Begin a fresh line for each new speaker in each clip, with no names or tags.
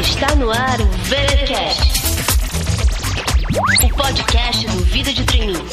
Está no ar o VeraCast, o podcast do Vida de Treininho.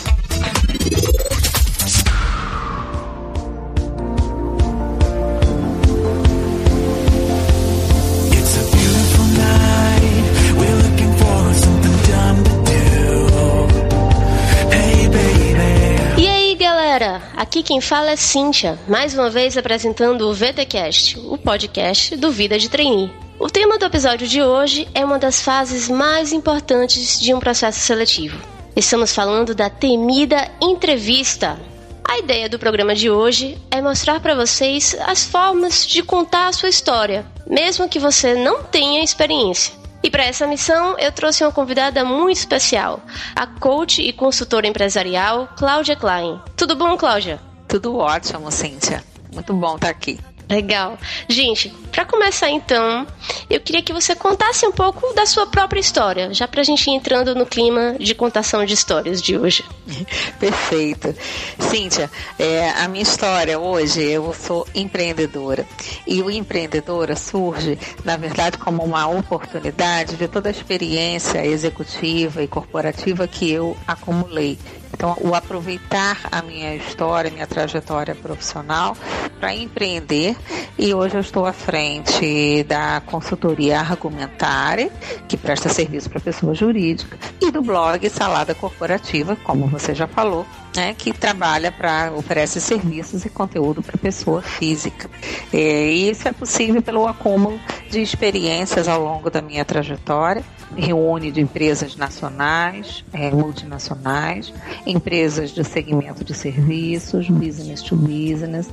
Aqui quem fala é Cíntia, mais uma vez apresentando o VTcast, o podcast do Vida de Trainee. O tema do episódio de hoje é uma das fases mais importantes de um processo seletivo. Estamos falando da temida entrevista. A ideia do programa de hoje é mostrar para vocês as formas de contar a sua história, mesmo que você não tenha experiência. E para essa missão, eu trouxe uma convidada muito especial, a coach e consultora empresarial Cláudia Klein. Tudo bom, Cláudia?
Tudo ótimo, Cíntia. Muito bom estar aqui.
Legal. Gente, para começar então, eu queria que você contasse um pouco da sua própria história, já pra gente ir entrando no clima de contação de histórias de hoje.
Perfeito. Cíntia, é, a minha história hoje, eu sou empreendedora. E o empreendedora surge, na verdade, como uma oportunidade de toda a experiência executiva e corporativa que eu acumulei. Então, o aproveitar a minha história, minha trajetória profissional para empreender. E hoje eu estou à frente da consultoria Argumentare, que presta serviço para pessoa jurídica, e do blog Salada Corporativa, como você já falou, né, que trabalha para oferece serviços e conteúdo para pessoa física. É, e isso é possível pelo acúmulo de experiências ao longo da minha trajetória. Reúne de empresas nacionais, é, multinacionais, empresas de segmento de serviços, business to business,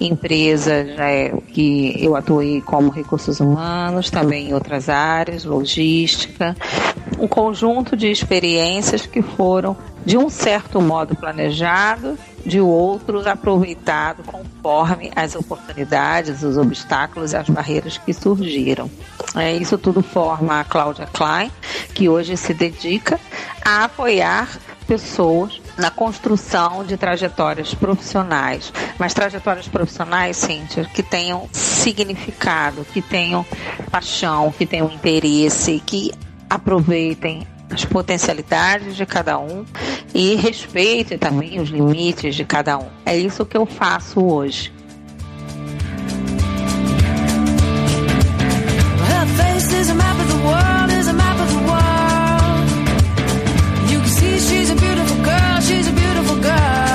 empresas é, que eu atuei como recursos humanos, também em outras áreas, logística, um conjunto de experiências que foram de um certo modo planejado, de outros aproveitado conforme as oportunidades, os obstáculos e as barreiras que surgiram. É, isso tudo forma a Cláudia Klein, que hoje se dedica a apoiar pessoas na construção de trajetórias profissionais, mas trajetórias profissionais, Cíntia, que tenham significado, que tenham paixão, que tenham interesse, que aproveitem as potencialidades de cada um e respeite também os limites de cada um. É isso que eu faço hoje.
A a a a.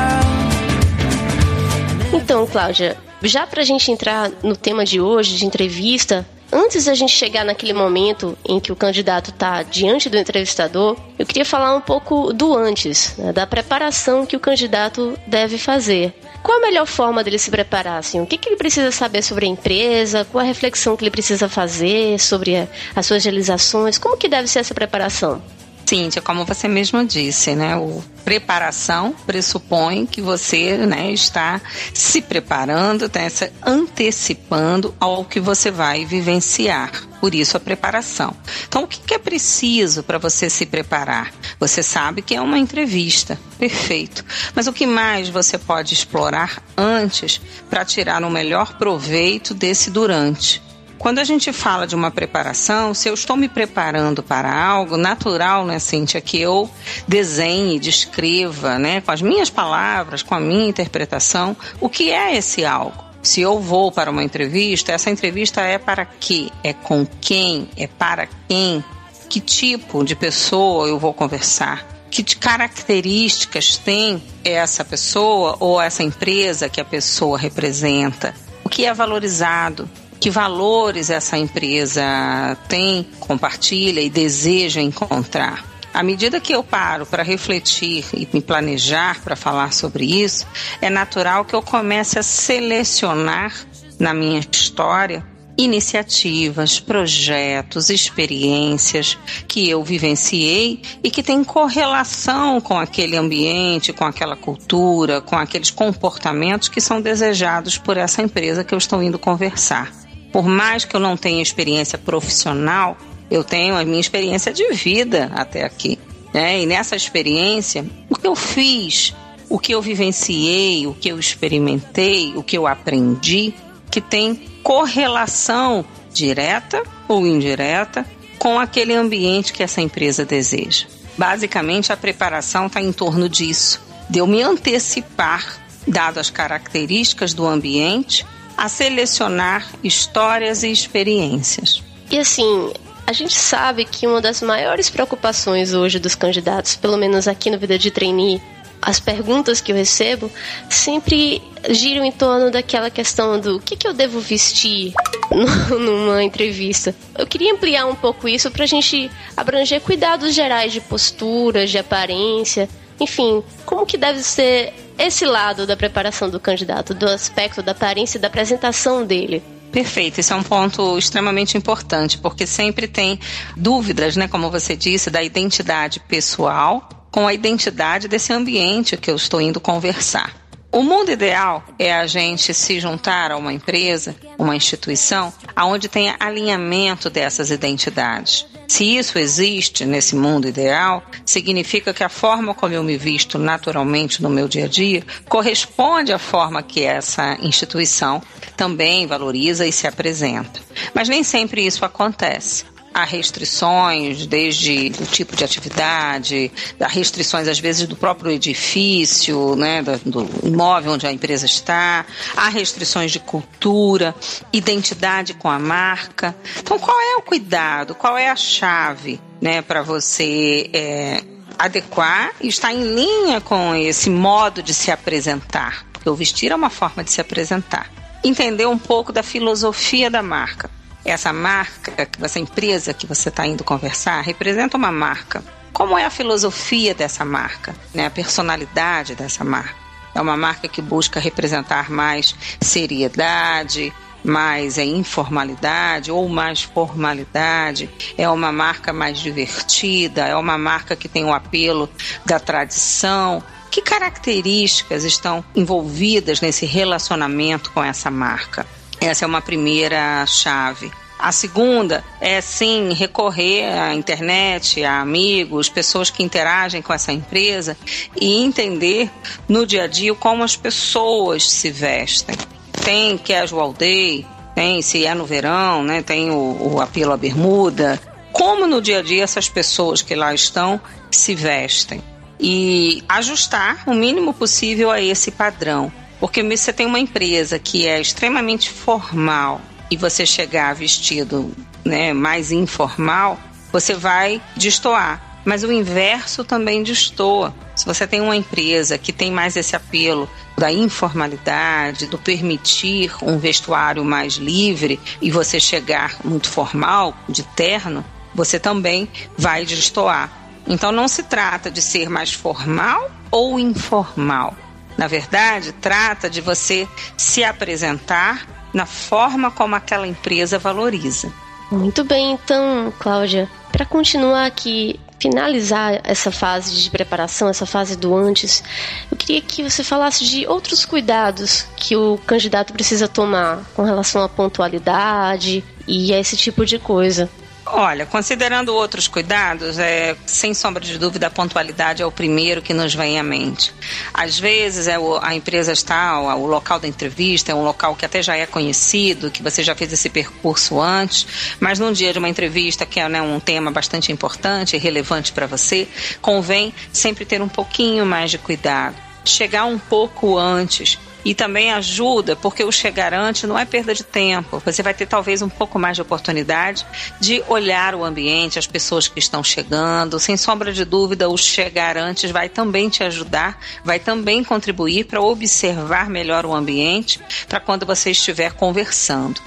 Então, Cláudia, já pra gente entrar no tema de hoje, de entrevista, antes da gente chegar naquele momento em que o candidato está diante do entrevistador, eu queria falar um pouco do antes, né, da preparação que o candidato deve fazer. Qual a melhor forma dele se preparar? Assim? O que, que ele precisa saber sobre a empresa? Qual a reflexão que ele precisa fazer sobre as suas realizações? Como que deve ser essa preparação?
Cíntia, como você mesmo disse, né, o preparação pressupõe que você né, está se preparando, está se antecipando ao que você vai vivenciar. Por isso a preparação. Então, o que é preciso para você se preparar? Você sabe que é uma entrevista, perfeito. Mas o que mais você pode explorar antes para tirar o melhor proveito desse durante? Quando a gente fala de uma preparação, se eu estou me preparando para algo, natural, né, Cíntia, que eu desenhe, descreva, né, com as minhas palavras, com a minha interpretação, o que é esse algo. Se eu vou para uma entrevista, essa entrevista é para quê? É com quem? É para quem? Que tipo de pessoa eu vou conversar? Que características tem essa pessoa ou essa empresa que a pessoa representa? O que é valorizado? Que valores essa empresa tem, compartilha e deseja encontrar. À medida que eu paro para refletir e me planejar para falar sobre isso, é natural que eu comece a selecionar na minha história iniciativas, projetos, experiências que eu vivenciei e que têm correlação com aquele ambiente, com aquela cultura, com aqueles comportamentos que são desejados por essa empresa que eu estou indo conversar. Por mais que eu não tenha experiência profissional, eu tenho a minha experiência de vida até aqui. Né? E nessa experiência, o que eu fiz o que eu vivenciei, o que eu experimentei, o que eu aprendi, que tem correlação direta ou indireta com aquele ambiente que essa empresa deseja. Basicamente, a preparação está em torno disso, de eu me antecipar, dado as características do ambiente, a selecionar histórias e experiências.
E assim, a gente sabe que uma das maiores preocupações hoje dos candidatos, pelo menos aqui no Vida de Trainee, as perguntas que eu recebo sempre giram em torno daquela questão do que, que eu devo vestir numa entrevista. Eu queria ampliar um pouco isso para a gente abranger cuidados gerais de postura, de aparência, enfim, como que deve ser esse lado da preparação do candidato, do aspecto da aparência e da apresentação dele.
Perfeito, esse é um ponto extremamente importante, porque sempre tem dúvidas, né, como você disse, da identidade pessoal com a identidade desse ambiente que eu estou indo conversar. O mundo ideal é a gente se juntar a uma empresa, uma instituição, aonde tenha alinhamento dessas identidades. Se isso existe nesse mundo ideal, significa que a forma como eu me visto naturalmente no meu dia a dia corresponde à forma que essa instituição também valoriza e se apresenta. Mas nem sempre isso acontece há restrições, desde o tipo de atividade, há restrições às vezes do próprio edifício, né, do imóvel onde a empresa está, há restrições de cultura, identidade com a marca. Então, qual é o cuidado? Qual é a chave, né, para você é, adequar e estar em linha com esse modo de se apresentar? Porque o vestir é uma forma de se apresentar. Entender um pouco da filosofia da marca essa marca, essa empresa que você está indo conversar, representa uma marca. Como é a filosofia dessa marca, né? a personalidade dessa marca? É uma marca que busca representar mais seriedade, mais é, informalidade ou mais formalidade, é uma marca mais divertida, é uma marca que tem o apelo da tradição. Que características estão envolvidas nesse relacionamento com essa marca? Essa é uma primeira chave. A segunda é sim recorrer à internet, a amigos, pessoas que interagem com essa empresa e entender no dia a dia como as pessoas se vestem. Tem casual day, tem se é no verão, né, tem o, o apelo à bermuda. Como no dia a dia essas pessoas que lá estão se vestem e ajustar o mínimo possível a esse padrão. Porque você tem uma empresa que é extremamente formal e você chegar vestido né, mais informal, você vai destoar. Mas o inverso também destoa. Se você tem uma empresa que tem mais esse apelo da informalidade, do permitir um vestuário mais livre e você chegar muito formal, de terno, você também vai destoar. Então não se trata de ser mais formal ou informal na verdade, trata de você se apresentar na forma como aquela empresa valoriza.
Muito bem, então, Cláudia, para continuar aqui, finalizar essa fase de preparação, essa fase do antes, eu queria que você falasse de outros cuidados que o candidato precisa tomar com relação à pontualidade e a esse tipo de coisa.
Olha, considerando outros cuidados, é, sem sombra de dúvida, a pontualidade é o primeiro que nos vem à mente. Às vezes, é o, a empresa está, o, o local da entrevista é um local que até já é conhecido, que você já fez esse percurso antes, mas num dia de uma entrevista, que é né, um tema bastante importante e relevante para você, convém sempre ter um pouquinho mais de cuidado. Chegar um pouco antes, e também ajuda porque o chegar antes não é perda de tempo. Você vai ter talvez um pouco mais de oportunidade de olhar o ambiente, as pessoas que estão chegando. Sem sombra de dúvida, o chegar antes vai também te ajudar, vai também contribuir para observar melhor o ambiente para quando você estiver conversando.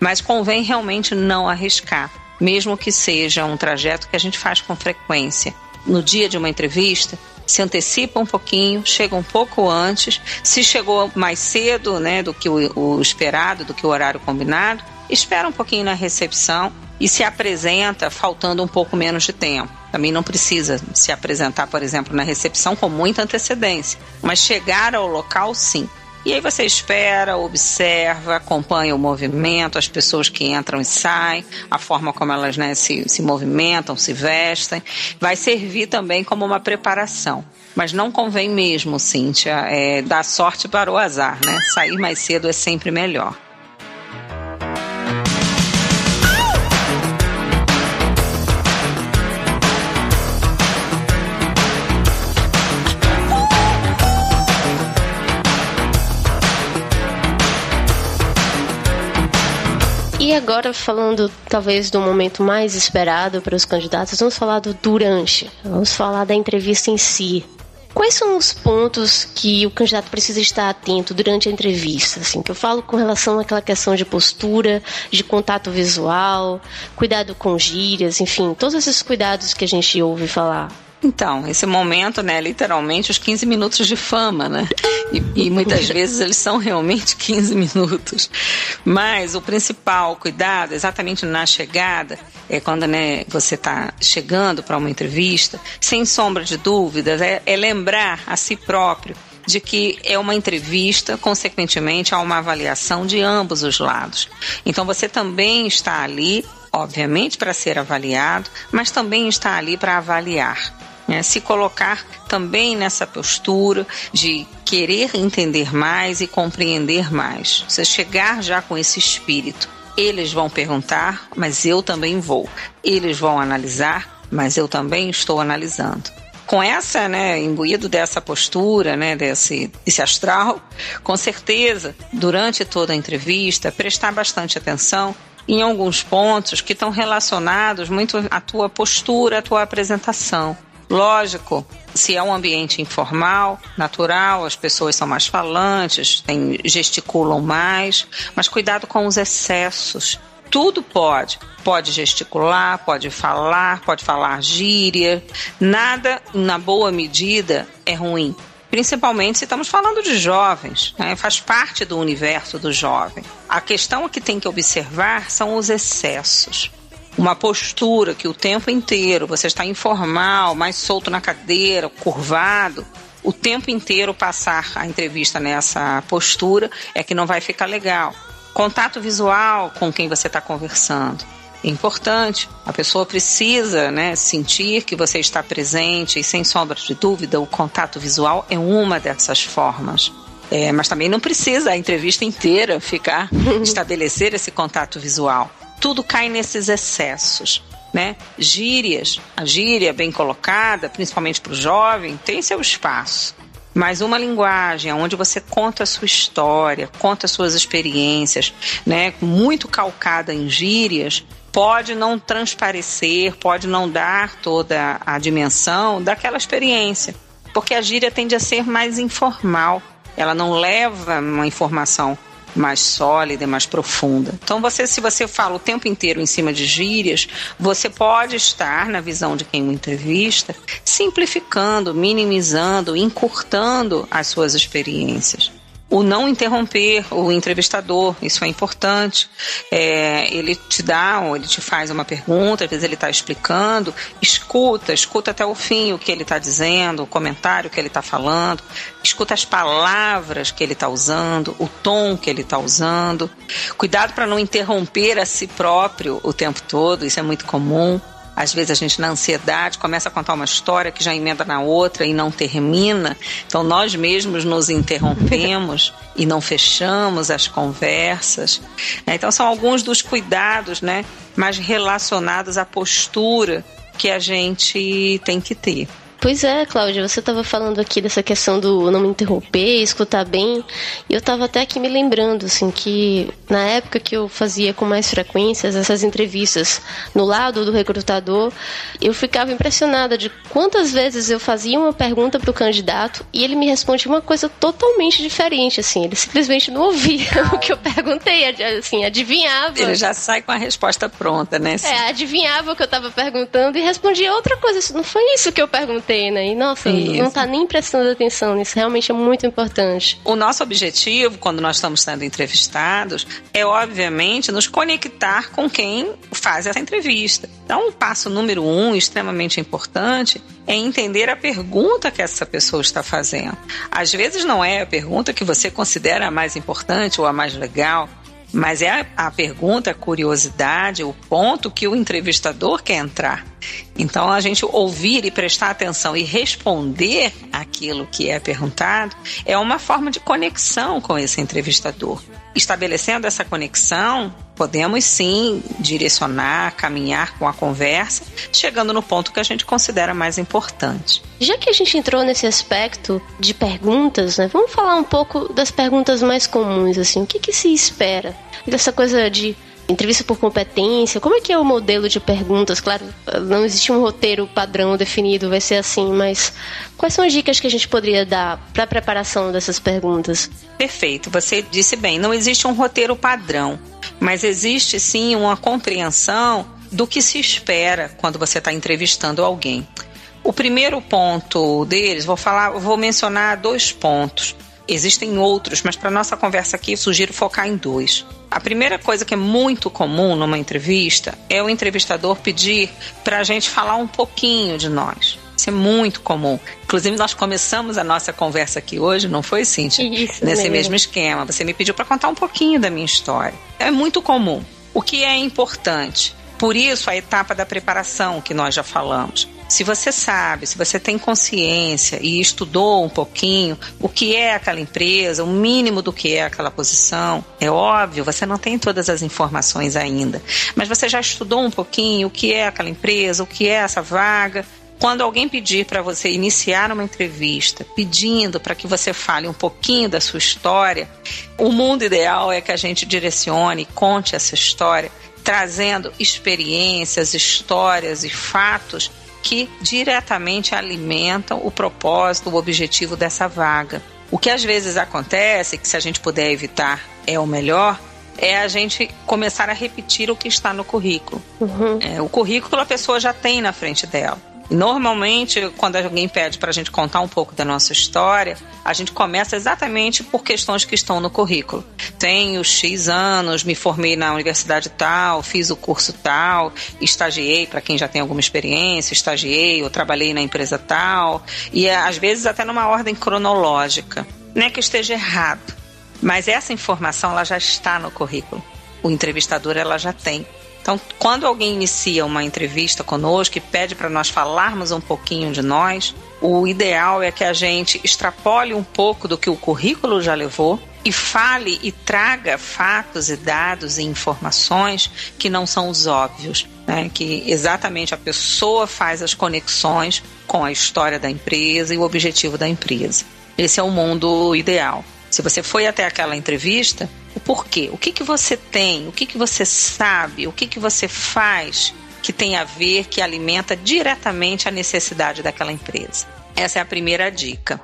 Mas convém realmente não arriscar, mesmo que seja um trajeto que a gente faz com frequência. No dia de uma entrevista, se antecipa um pouquinho, chega um pouco antes. Se chegou mais cedo né, do que o, o esperado, do que o horário combinado, espera um pouquinho na recepção e se apresenta faltando um pouco menos de tempo. Também não precisa se apresentar, por exemplo, na recepção com muita antecedência, mas chegar ao local sim. E aí você espera, observa, acompanha o movimento, as pessoas que entram e saem, a forma como elas né, se, se movimentam, se vestem. Vai servir também como uma preparação. Mas não convém mesmo, Cíntia, é, dar sorte para o azar, né? Sair mais cedo é sempre melhor.
E agora, falando talvez do momento mais esperado para os candidatos, vamos falar do durante. Vamos falar da entrevista em si. Quais são os pontos que o candidato precisa estar atento durante a entrevista? Assim, que eu falo com relação àquela questão de postura, de contato visual, cuidado com gírias, enfim, todos esses cuidados que a gente ouve falar.
Então, esse momento, né, literalmente os 15 minutos de fama, né? E, e, muitas vezes eles são realmente 15 minutos. Mas o principal cuidado, exatamente na chegada, é quando né, você está chegando para uma entrevista, sem sombra de dúvidas, é, é lembrar a si próprio de que é uma entrevista, consequentemente, há uma avaliação de ambos os lados. Então você também está ali, obviamente, para ser avaliado, mas também está ali para avaliar. Né? Se colocar também nessa postura de querer entender mais e compreender mais. Você chegar já com esse espírito. Eles vão perguntar, mas eu também vou. Eles vão analisar, mas eu também estou analisando com essa, né, imbuído dessa postura, né, desse, desse astral, com certeza, durante toda a entrevista, prestar bastante atenção em alguns pontos que estão relacionados muito à tua postura, à tua apresentação. Lógico, se é um ambiente informal, natural, as pessoas são mais falantes, tem, gesticulam mais, mas cuidado com os excessos. Tudo pode. Pode gesticular, pode falar, pode falar gíria. Nada, na boa medida, é ruim. Principalmente se estamos falando de jovens, né? faz parte do universo do jovem. A questão que tem que observar são os excessos uma postura que o tempo inteiro você está informal, mais solto na cadeira, curvado, o tempo inteiro passar a entrevista nessa postura é que não vai ficar legal. Contato visual com quem você está conversando. É importante. A pessoa precisa né, sentir que você está presente e, sem sombra de dúvida, o contato visual é uma dessas formas. É, mas também não precisa a entrevista inteira ficar estabelecer esse contato visual tudo cai nesses excessos. Né? Gírias, a gíria bem colocada, principalmente para o jovem, tem seu espaço. Mas uma linguagem onde você conta a sua história, conta as suas experiências, né, muito calcada em gírias, pode não transparecer, pode não dar toda a dimensão daquela experiência. Porque a gíria tende a ser mais informal. Ela não leva uma informação mais sólida e mais profunda. Então, você, se você fala o tempo inteiro em cima de gírias, você pode estar, na visão de quem o entrevista, simplificando, minimizando, encurtando as suas experiências o não interromper o entrevistador, isso é importante. É, ele te dá, ou ele te faz uma pergunta, às vezes ele está explicando, escuta, escuta até o fim o que ele está dizendo, o comentário que ele está falando, escuta as palavras que ele está usando, o tom que ele está usando. Cuidado para não interromper a si próprio o tempo todo, isso é muito comum. Às vezes a gente, na ansiedade, começa a contar uma história que já emenda na outra e não termina. Então nós mesmos nos interrompemos e não fechamos as conversas. Então são alguns dos cuidados, né, mais relacionados à postura que a gente tem que ter.
Pois é, Cláudia, você estava falando aqui dessa questão do não me interromper, escutar bem, e eu estava até aqui me lembrando, assim, que na época que eu fazia com mais frequência essas entrevistas no lado do recrutador, eu ficava impressionada de quantas vezes eu fazia uma pergunta para o candidato e ele me respondia uma coisa totalmente diferente, assim, ele simplesmente não ouvia o que eu perguntei, assim, adivinhava.
Ele já sai com a resposta pronta, né?
É, adivinhava o que eu estava perguntando e respondia outra coisa, não foi isso que eu perguntei antena e, nossa,
Isso.
não tá nem prestando atenção nisso. Realmente é muito importante.
O nosso objetivo, quando nós estamos sendo entrevistados, é obviamente nos conectar com quem faz essa entrevista. Então, o passo número um, extremamente importante, é entender a pergunta que essa pessoa está fazendo. Às vezes não é a pergunta que você considera a mais importante ou a mais legal, mas é a, a pergunta, a curiosidade, o ponto que o entrevistador quer entrar. Então, a gente ouvir e prestar atenção e responder aquilo que é perguntado é uma forma de conexão com esse entrevistador. Estabelecendo essa conexão, podemos sim direcionar, caminhar com a conversa, chegando no ponto que a gente considera mais importante.
Já que a gente entrou nesse aspecto de perguntas, né, vamos falar um pouco das perguntas mais comuns, assim, o que, que se espera dessa coisa de entrevista por competência, como é que é o modelo de perguntas? Claro, não existe um roteiro padrão definido, vai ser assim, mas quais são as dicas que a gente poderia dar para a preparação dessas perguntas?
Perfeito, você disse bem, não existe um roteiro padrão, mas existe sim uma compreensão do que se espera quando você está entrevistando alguém. O primeiro ponto deles, vou falar, vou mencionar dois pontos. Existem outros, mas para nossa conversa aqui, sugiro focar em dois. A primeira coisa que é muito comum numa entrevista é o entrevistador pedir para a gente falar um pouquinho de nós. Isso é muito comum. Inclusive, nós começamos a nossa conversa aqui hoje, não foi, Cíntia?
Isso
Nesse
mesmo.
mesmo esquema. Você me pediu para contar um pouquinho da minha história. É muito comum. O que é importante? Por isso, a etapa da preparação que nós já falamos. Se você sabe, se você tem consciência e estudou um pouquinho o que é aquela empresa, o mínimo do que é aquela posição, é óbvio, você não tem todas as informações ainda, mas você já estudou um pouquinho o que é aquela empresa, o que é essa vaga. Quando alguém pedir para você iniciar uma entrevista, pedindo para que você fale um pouquinho da sua história, o mundo ideal é que a gente direcione e conte essa história, trazendo experiências, histórias e fatos que diretamente alimentam o propósito, o objetivo dessa vaga. O que às vezes acontece, que se a gente puder evitar é o melhor, é a gente começar a repetir o que está no currículo. É, o currículo a pessoa já tem na frente dela. Normalmente, quando alguém pede para a gente contar um pouco da nossa história, a gente começa exatamente por questões que estão no currículo. Tenho X anos, me formei na universidade tal, fiz o curso tal, estagiei, para quem já tem alguma experiência, estagiei ou trabalhei na empresa tal, e às vezes até numa ordem cronológica. Não é que esteja errado, mas essa informação ela já está no currículo. O entrevistador ela já tem. Então, quando alguém inicia uma entrevista conosco e pede para nós falarmos um pouquinho de nós, o ideal é que a gente extrapole um pouco do que o currículo já levou e fale e traga fatos e dados e informações que não são os óbvios, né? que exatamente a pessoa faz as conexões com a história da empresa e o objetivo da empresa. Esse é o mundo ideal. Se você foi até aquela entrevista, o porquê? O que, que você tem? O que, que você sabe? O que, que você faz que tem a ver, que alimenta diretamente a necessidade daquela empresa? Essa é a primeira dica.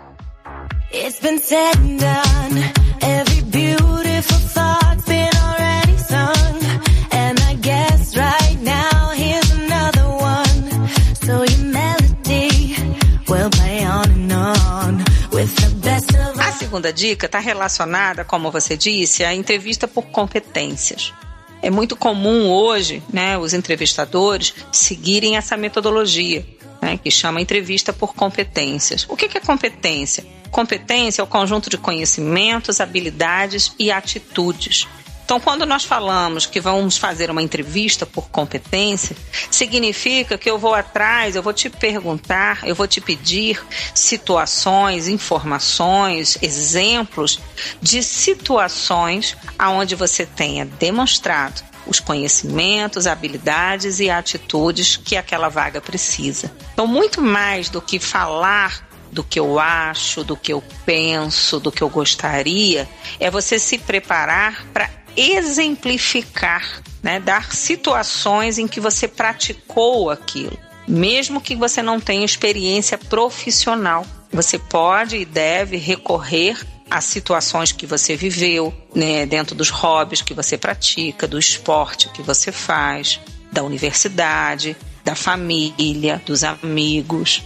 It's been said and done.
Segunda dica está relacionada, como você disse, à entrevista por competências. É muito comum hoje, né, os entrevistadores seguirem essa metodologia, né, que chama entrevista por competências. O que que é competência? Competência é o conjunto de conhecimentos, habilidades e atitudes. Então, quando nós falamos que vamos fazer uma entrevista por competência, significa que eu vou atrás, eu vou te perguntar, eu vou te pedir situações, informações, exemplos de situações aonde você tenha demonstrado os conhecimentos, habilidades e atitudes que aquela vaga precisa. Então, muito mais do que falar do que eu acho, do que eu penso, do que eu gostaria, é você se preparar para exemplificar, né, dar situações em que você praticou aquilo, mesmo que você não tenha experiência profissional. Você pode e deve recorrer a situações que você viveu, né, dentro dos hobbies que você pratica, do esporte que você faz, da universidade, da família, dos amigos.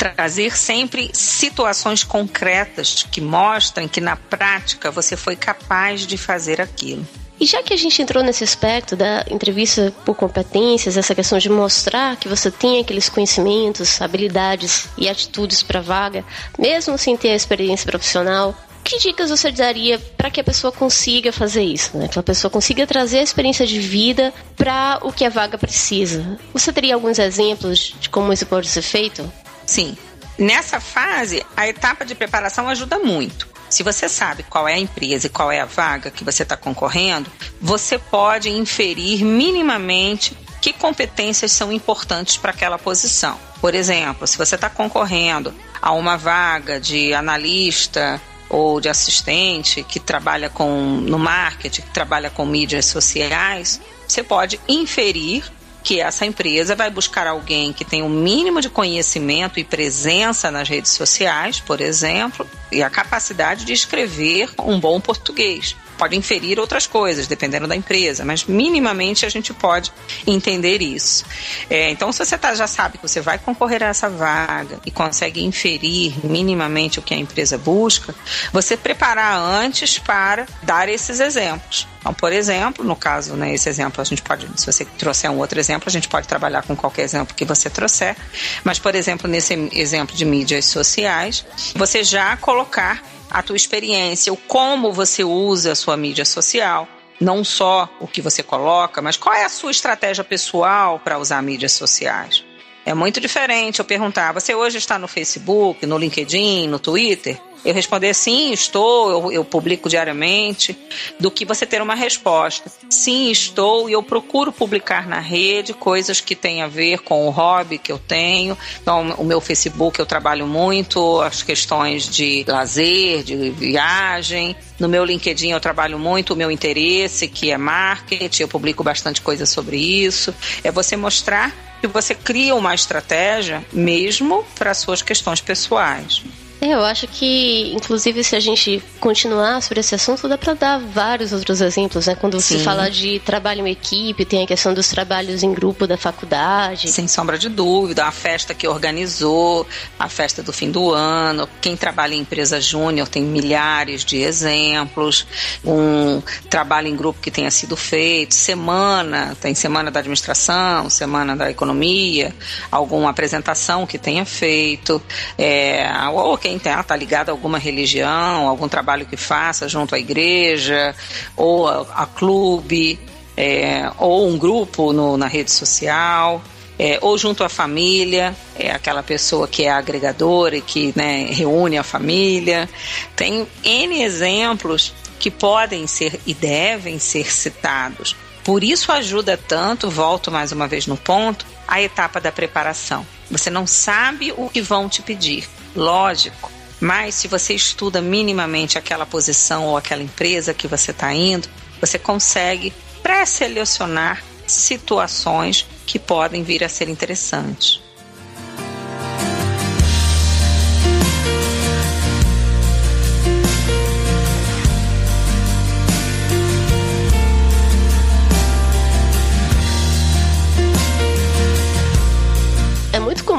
Trazer sempre situações concretas que mostrem que na prática você foi capaz de fazer aquilo.
E já que a gente entrou nesse aspecto da entrevista por competências, essa questão de mostrar que você tem aqueles conhecimentos, habilidades e atitudes para vaga, mesmo sem ter a experiência profissional, que dicas você daria para que a pessoa consiga fazer isso, né? Que a pessoa consiga trazer a experiência de vida para o que a vaga precisa. Você teria alguns exemplos de como isso pode ser feito?
Sim. Nessa fase, a etapa de preparação ajuda muito. Se você sabe qual é a empresa e qual é a vaga que você está concorrendo, você pode inferir minimamente que competências são importantes para aquela posição. Por exemplo, se você está concorrendo a uma vaga de analista ou de assistente que trabalha com no marketing, que trabalha com mídias sociais, você pode inferir que essa empresa vai buscar alguém que tem o um mínimo de conhecimento e presença nas redes sociais, por exemplo, e a capacidade de escrever um bom português pode inferir outras coisas, dependendo da empresa, mas minimamente a gente pode entender isso. É, então, se você tá, já sabe que você vai concorrer a essa vaga e consegue inferir minimamente o que a empresa busca, você preparar antes para dar esses exemplos. Então, por exemplo, no caso, né, esse exemplo, a gente pode, se você trouxer um outro exemplo, a gente pode trabalhar com qualquer exemplo que você trouxer. Mas, por exemplo, nesse exemplo de mídias sociais, você já colocar a tua experiência, o como você usa a sua mídia social, não só o que você coloca, mas qual é a sua estratégia pessoal para usar mídias sociais. É muito diferente eu perguntar: você hoje está no Facebook, no LinkedIn, no Twitter? Eu responder sim, estou, eu, eu, publico diariamente, do que você ter uma resposta. Sim, estou e eu procuro publicar na rede coisas que têm a ver com o hobby que eu tenho. Então, o meu Facebook eu trabalho muito as questões de lazer, de viagem. No meu LinkedIn eu trabalho muito o meu interesse, que é marketing, eu publico bastante coisa sobre isso. É você mostrar que você cria uma estratégia mesmo para suas questões pessoais.
É, eu acho que, inclusive, se a gente continuar sobre esse assunto, dá para dar vários outros exemplos, né? Quando você
Sim.
fala de trabalho em equipe, tem a questão dos trabalhos em grupo da faculdade.
Sem sombra de dúvida, a festa que organizou, a festa do fim do ano, quem trabalha em empresa júnior tem milhares de exemplos, um trabalho em grupo que tenha sido feito, semana, tem semana da administração, semana da economia, alguma apresentação que tenha feito, é, ou quem está tá ligado a alguma religião, algum trabalho que faça junto à igreja, ou a, a clube, é, ou um grupo no, na rede social. É, ou junto à família, é aquela pessoa que é agregadora e que né, reúne a família. Tem N exemplos que podem ser e devem ser citados. Por isso ajuda tanto, volto mais uma vez no ponto, a etapa da preparação. Você não sabe o que vão te pedir, lógico. Mas se você estuda minimamente aquela posição ou aquela empresa que você está indo, você consegue pré-selecionar situações que podem vir a ser interessantes.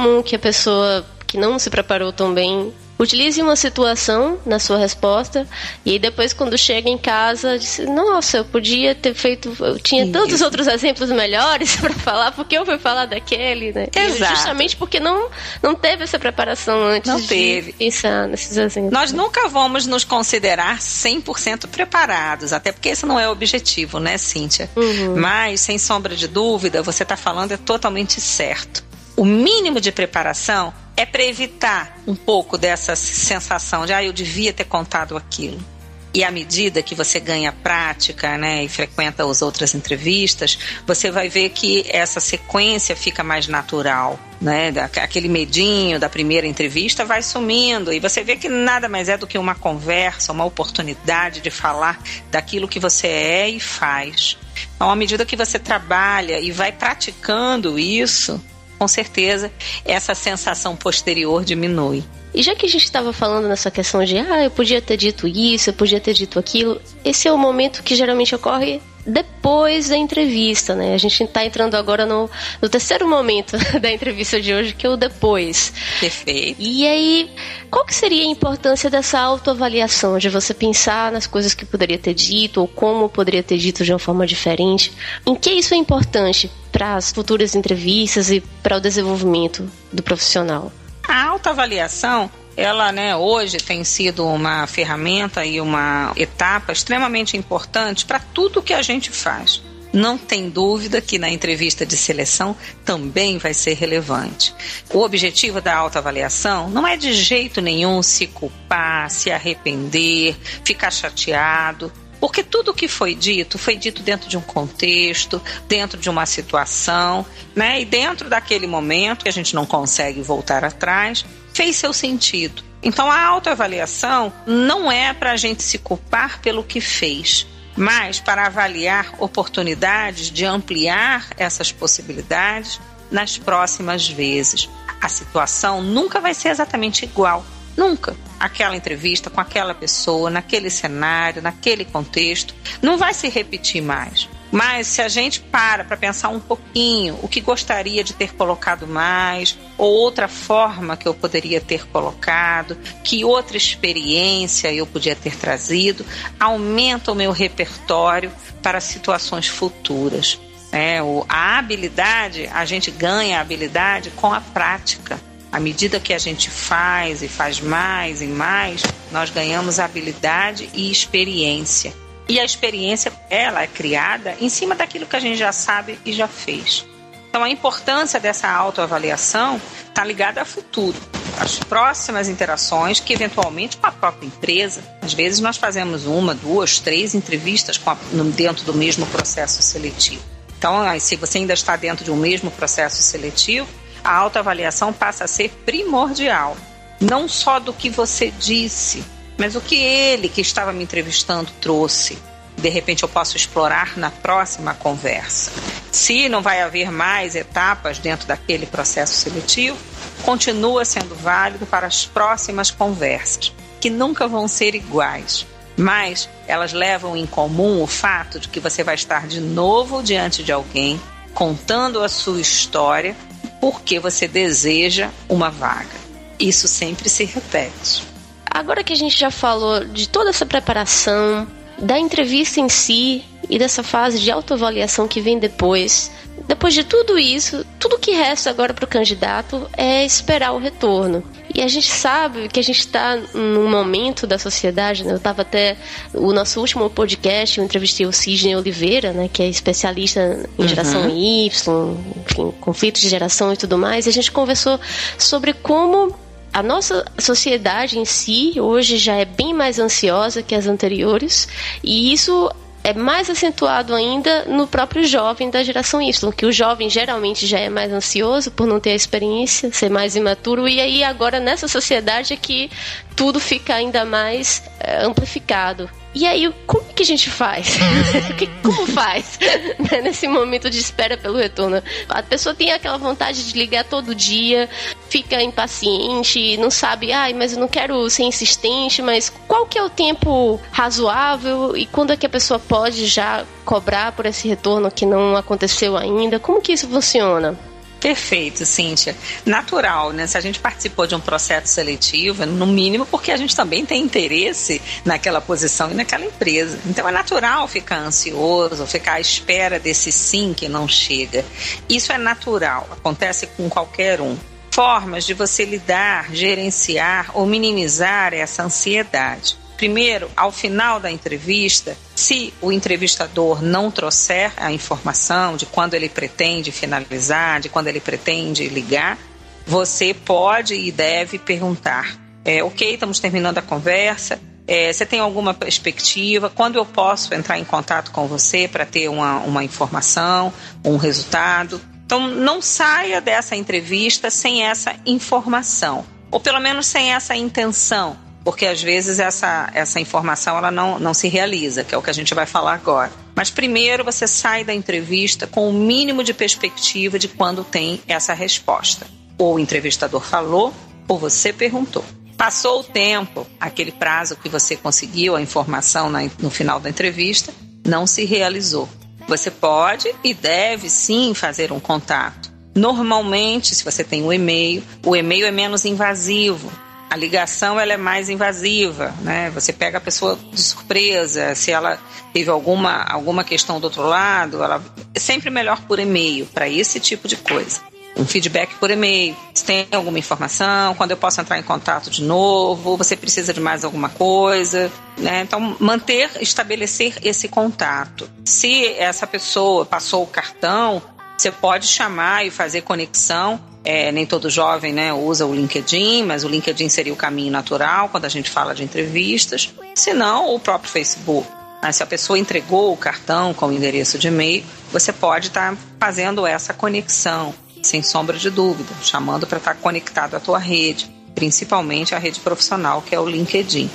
Comum que a pessoa que não se preparou tão bem utilize uma situação na sua resposta e aí depois quando chega em casa diz, nossa eu podia ter feito eu tinha
Isso.
tantos outros exemplos melhores para falar porque eu fui falar daquele né E
Exato.
justamente porque não não teve essa preparação antes
Não
de
teve.
pensar nesses exemplos
Nós nunca vamos nos considerar 100% preparados, até porque esse não é o objetivo, né, Cíntia? Mas, sem sombra de dúvida, você está falando é totalmente certo. O mínimo de preparação é para evitar um pouco dessa sensação de, ah, eu devia ter contado aquilo. E à medida que você ganha prática, né, e frequenta as outras entrevistas, você vai ver que essa sequência fica mais natural, né? Aquele medinho da primeira entrevista vai sumindo e você vê que nada mais é do que uma conversa, uma oportunidade de falar daquilo que você é e faz. Então, à medida que você trabalha e vai praticando isso, com certeza essa sensação posterior diminui.
E já que a gente estava falando nessa questão de, ah, eu podia ter dito isso, eu podia ter dito aquilo, esse é o momento que geralmente ocorre depois da entrevista, né? A gente está entrando agora no, no terceiro momento da entrevista de hoje, que é o depois.
Perfeito.
E aí, qual que seria a importância dessa autoavaliação, de você pensar nas coisas que poderia ter dito ou como poderia ter dito de uma forma diferente? Em que isso é importante para as futuras entrevistas e para o desenvolvimento do profissional?
A autoavaliação, ela, né, hoje tem sido uma ferramenta e uma etapa extremamente importante para tudo que a gente faz. Não tem dúvida que na entrevista de seleção também vai ser relevante. O objetivo da autoavaliação não é de jeito nenhum se culpar, se arrepender, ficar chateado. Porque tudo o que foi dito foi dito dentro de um contexto, dentro de uma situação, né? E dentro daquele momento que a gente não consegue voltar atrás, fez seu sentido. Então a autoavaliação não é para a gente se culpar pelo que fez, mas para avaliar oportunidades de ampliar essas possibilidades nas próximas vezes. A situação nunca vai ser exatamente igual. Nunca. Aquela entrevista com aquela pessoa, naquele cenário, naquele contexto, não vai se repetir mais. Mas se a gente para para pensar um pouquinho o que gostaria de ter colocado mais, ou outra forma que eu poderia ter colocado, que outra experiência eu podia ter trazido, aumenta o meu repertório para situações futuras. É, a habilidade, a gente ganha a habilidade com a prática. À medida que a gente faz e faz mais e mais, nós ganhamos habilidade e experiência. E a experiência, ela é criada em cima daquilo que a gente já sabe e já fez. Então, a importância dessa autoavaliação está ligada a futuro, às próximas interações que, eventualmente, com a própria empresa. Às vezes, nós fazemos uma, duas, três entrevistas a, dentro do mesmo processo seletivo. Então, se você ainda está dentro de um mesmo processo seletivo, a autoavaliação passa a ser primordial. Não só do que você disse, mas o que ele, que estava me entrevistando, trouxe. De repente eu posso explorar na próxima conversa. Se não vai haver mais etapas dentro daquele processo seletivo, continua sendo válido para as próximas conversas, que nunca vão ser iguais, mas elas levam em comum o fato de que você vai estar de novo diante de alguém contando a sua história porque você deseja uma vaga. Isso sempre se repete.
Agora que a gente já falou de toda essa preparação, da entrevista em si e dessa fase de autoavaliação que vem depois, depois de tudo isso, tudo que resta agora para o candidato é esperar o retorno. E a gente sabe que a gente está num momento da sociedade, né? Eu estava até. O nosso último podcast, eu entrevistei o Sidney Oliveira, né? Que é especialista em geração Y, enfim, conflitos de geração e tudo mais. E a gente conversou sobre como a nossa sociedade em si hoje já é bem mais ansiosa que as anteriores, e isso é mais acentuado ainda no próprio jovem da geração Y, que o jovem geralmente já é mais ansioso por não ter a experiência, ser mais imaturo, e aí agora nessa sociedade é que tudo fica ainda mais é, amplificado. E aí, como que a gente faz? como faz né, nesse momento de espera pelo retorno? A pessoa tem aquela vontade de ligar todo dia, fica impaciente, não sabe, ai, mas eu não quero ser insistente, mas qual que é o tempo razoável e quando é que a pessoa pode já cobrar por esse retorno que não aconteceu ainda? Como que isso funciona?
Perfeito, Cíntia. Natural, né? Se a gente participou de um processo seletivo, no mínimo porque a gente também tem interesse naquela posição e naquela empresa. Então é natural ficar ansioso, ficar à espera desse sim que não chega. Isso é natural, acontece com qualquer um. Formas de você lidar, gerenciar ou minimizar essa ansiedade. Primeiro, ao final da entrevista, se o entrevistador não trouxer a informação de quando ele pretende finalizar, de quando ele pretende ligar, você pode e deve perguntar: é, ok, estamos terminando a conversa. É, você tem alguma perspectiva? Quando eu posso entrar em contato com você para ter uma, uma informação, um resultado? Então, não saia dessa entrevista sem essa informação, ou pelo menos sem essa intenção porque às vezes essa, essa informação ela não, não se realiza, que é o que a gente vai falar agora. Mas primeiro você sai da entrevista com o mínimo de perspectiva de quando tem essa resposta. Ou o entrevistador falou, ou você perguntou. Passou o tempo, aquele prazo que você conseguiu a informação na, no final da entrevista, não se realizou. Você pode e deve sim fazer um contato. Normalmente, se você tem um e-mail, o e-mail é menos invasivo. A ligação ela é mais invasiva, né? Você pega a pessoa de surpresa, se ela teve alguma, alguma questão do outro lado, ela é sempre melhor por e-mail para esse tipo de coisa um feedback por e-mail. Se tem alguma informação, quando eu posso entrar em contato de novo, você precisa de mais alguma coisa, né? Então, manter, estabelecer esse contato. Se essa pessoa passou o cartão, você pode chamar e fazer conexão. É, nem todo jovem né, usa o LinkedIn, mas o LinkedIn seria o caminho natural quando a gente fala de entrevistas. Se não, o próprio Facebook. Mas se a pessoa entregou o cartão com o endereço de e-mail, você pode estar tá fazendo essa conexão sem sombra de dúvida, chamando para estar conectado à tua rede, principalmente a rede profissional, que é o LinkedIn.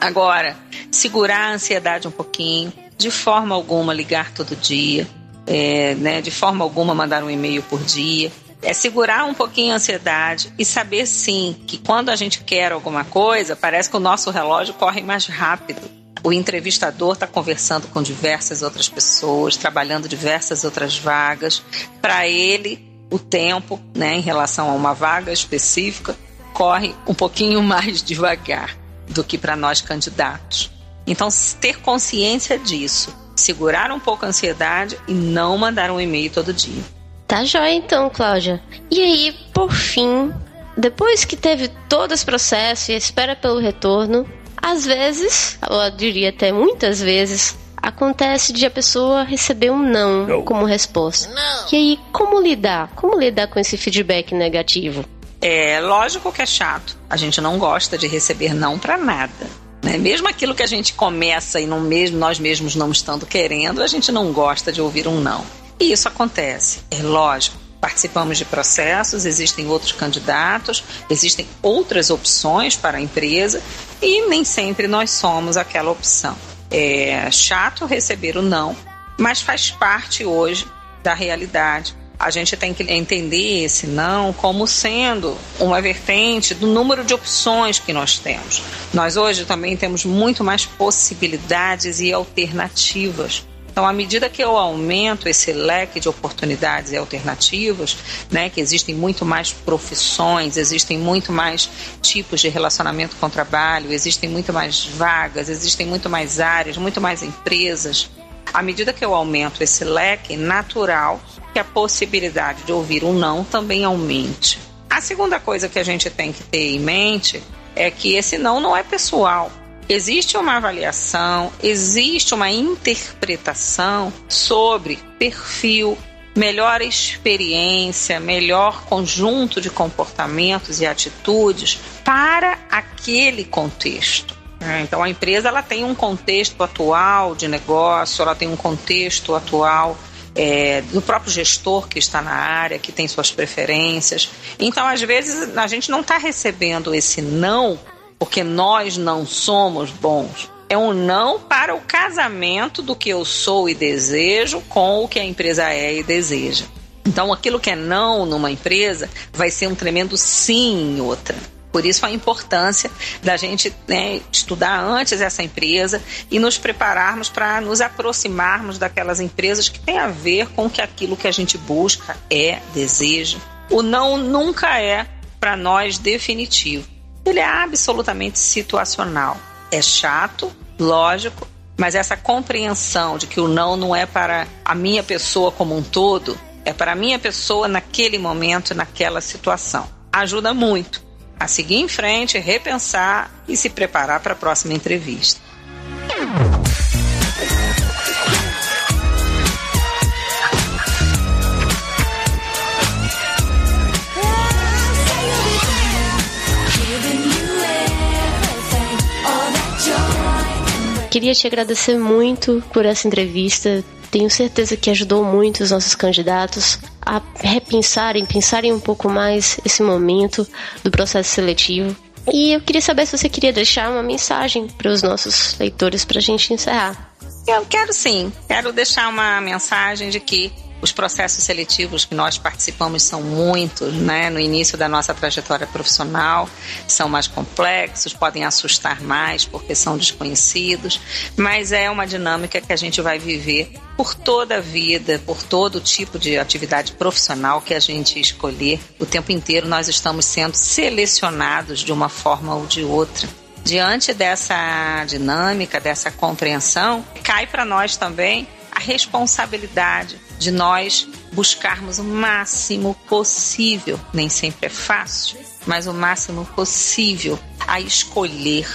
Agora, segurar a ansiedade um pouquinho, de forma alguma ligar todo dia, é, né, de forma alguma mandar um e-mail por dia. É segurar um pouquinho a ansiedade e saber sim que quando a gente quer alguma coisa, parece que o nosso relógio corre mais rápido. O entrevistador está conversando com diversas outras pessoas, trabalhando diversas outras vagas. Para ele, o tempo, né, em relação a uma vaga específica, corre um pouquinho mais devagar do que para nós candidatos. Então, ter consciência disso, segurar um pouco a ansiedade e não mandar um e-mail todo dia.
Tá jóia então, Cláudia. E aí, por fim, depois que teve todo esse processo e a espera pelo retorno, às vezes, eu diria até muitas vezes, acontece de a pessoa receber um não, como resposta. E aí, como lidar? Como lidar com esse feedback negativo?
É lógico que é chato. A gente não gosta de receber não para nada. Né? Mesmo aquilo que a gente começa e não mesmo nós mesmos não estando querendo, a gente não gosta de ouvir um não. E isso acontece, é lógico. Participamos de processos, existem outros candidatos, existem outras opções para a empresa e nem sempre nós somos aquela opção. É chato receber o não, mas faz parte hoje da realidade. A gente tem que entender esse não como sendo uma vertente do número de opções que nós temos. Nós hoje também temos muito mais possibilidades e alternativas. Então, à medida que eu aumento esse leque de oportunidades e alternativas, né, que existem muito mais profissões, existem muito mais tipos de relacionamento com o trabalho, existem muito mais vagas, existem muito mais áreas, muito mais empresas. À medida que eu aumento esse leque, natural que a possibilidade de ouvir um não também aumente. A segunda coisa que a gente tem que ter em mente é que esse não não é pessoal. Existe uma avaliação, existe uma interpretação sobre perfil, melhor experiência, melhor conjunto de comportamentos e atitudes para aquele contexto. É, então a empresa ela tem um contexto atual de negócio, ela tem um contexto atual é, do próprio gestor que está na área, que tem suas preferências. Então, às vezes, a gente não está recebendo esse não porque nós não somos bons. É um não para o casamento do que eu sou e desejo com o que a empresa é e deseja. Então, aquilo que é não numa empresa vai ser um tremendo sim em outra. Por isso a importância da gente né, estudar antes essa empresa e nos prepararmos para nos aproximarmos daquelas empresas que têm a ver com que aquilo que a gente busca é, deseja. O não nunca é para nós definitivo ele é absolutamente situacional. É chato, lógico, mas essa compreensão de que o não não é para a minha pessoa como um todo, é para a minha pessoa naquele momento, naquela situação. Ajuda muito a seguir em frente, repensar e se preparar para a próxima entrevista.
Queria te agradecer muito por essa entrevista. Tenho certeza que ajudou muito os nossos candidatos a repensarem, pensarem um pouco mais esse momento do processo seletivo. E eu queria saber se você queria deixar uma mensagem para os nossos leitores para a gente encerrar.
Eu quero sim, quero deixar uma mensagem de que Os processos seletivos que nós participamos são muitos, né? No início da nossa trajetória profissional, são mais complexos, podem assustar mais porque são desconhecidos, mas é uma dinâmica que a gente vai viver por toda a vida, por todo tipo de atividade profissional que a gente escolher. O tempo inteiro nós estamos sendo selecionados de uma forma ou de outra. Diante dessa dinâmica, dessa compreensão, cai para nós também responsabilidade de nós buscarmos o máximo possível. Nem sempre é fácil, mas o máximo possível a escolher.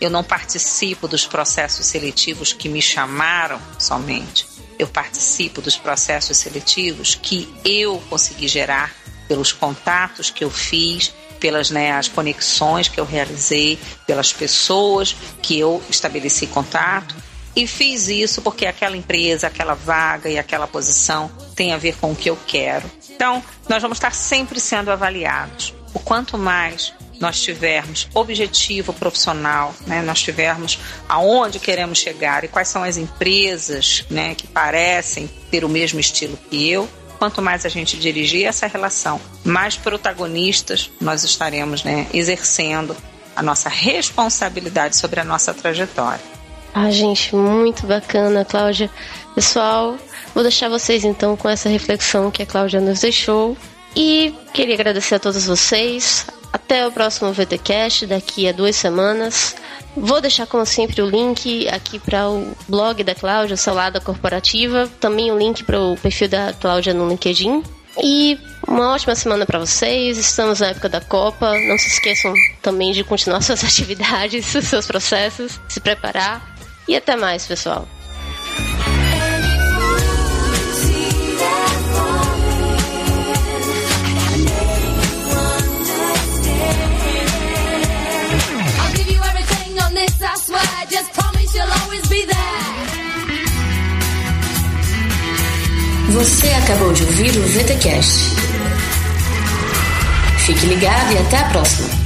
Eu não participo dos processos seletivos que me chamaram somente. Eu participo dos processos seletivos que eu consegui gerar pelos contatos que eu fiz, pelas né, as conexões que eu realizei, pelas pessoas que eu estabeleci contato. E fiz isso porque aquela empresa, aquela vaga e aquela posição tem a ver com o que eu quero. Então, nós vamos estar sempre sendo avaliados. O quanto mais nós tivermos objetivo profissional, né, nós tivermos aonde queremos chegar e quais são as empresas né, que parecem ter o mesmo estilo que eu, quanto mais a gente dirigir essa relação, mais protagonistas nós estaremos né, exercendo a nossa responsabilidade sobre a nossa trajetória.
Ah, gente, muito bacana, Cláudia. Pessoal, vou deixar vocês então com essa reflexão que a Cláudia nos deixou. E queria agradecer a todos vocês. Até o próximo VTcast, daqui a duas semanas. Vou deixar, como sempre, o link aqui para o blog da Cláudia, Salada Corporativa. Também o link para o perfil da Cláudia no LinkedIn. E uma ótima semana para vocês. Estamos na época da Copa. Não se esqueçam também de continuar suas atividades, seus processos, se preparar. E até mais, pessoal.
I'll give you everything on this, I swear. Just promise you'll always be there.
Você acabou de ouvir o VTcast. Fique ligado e até a próxima.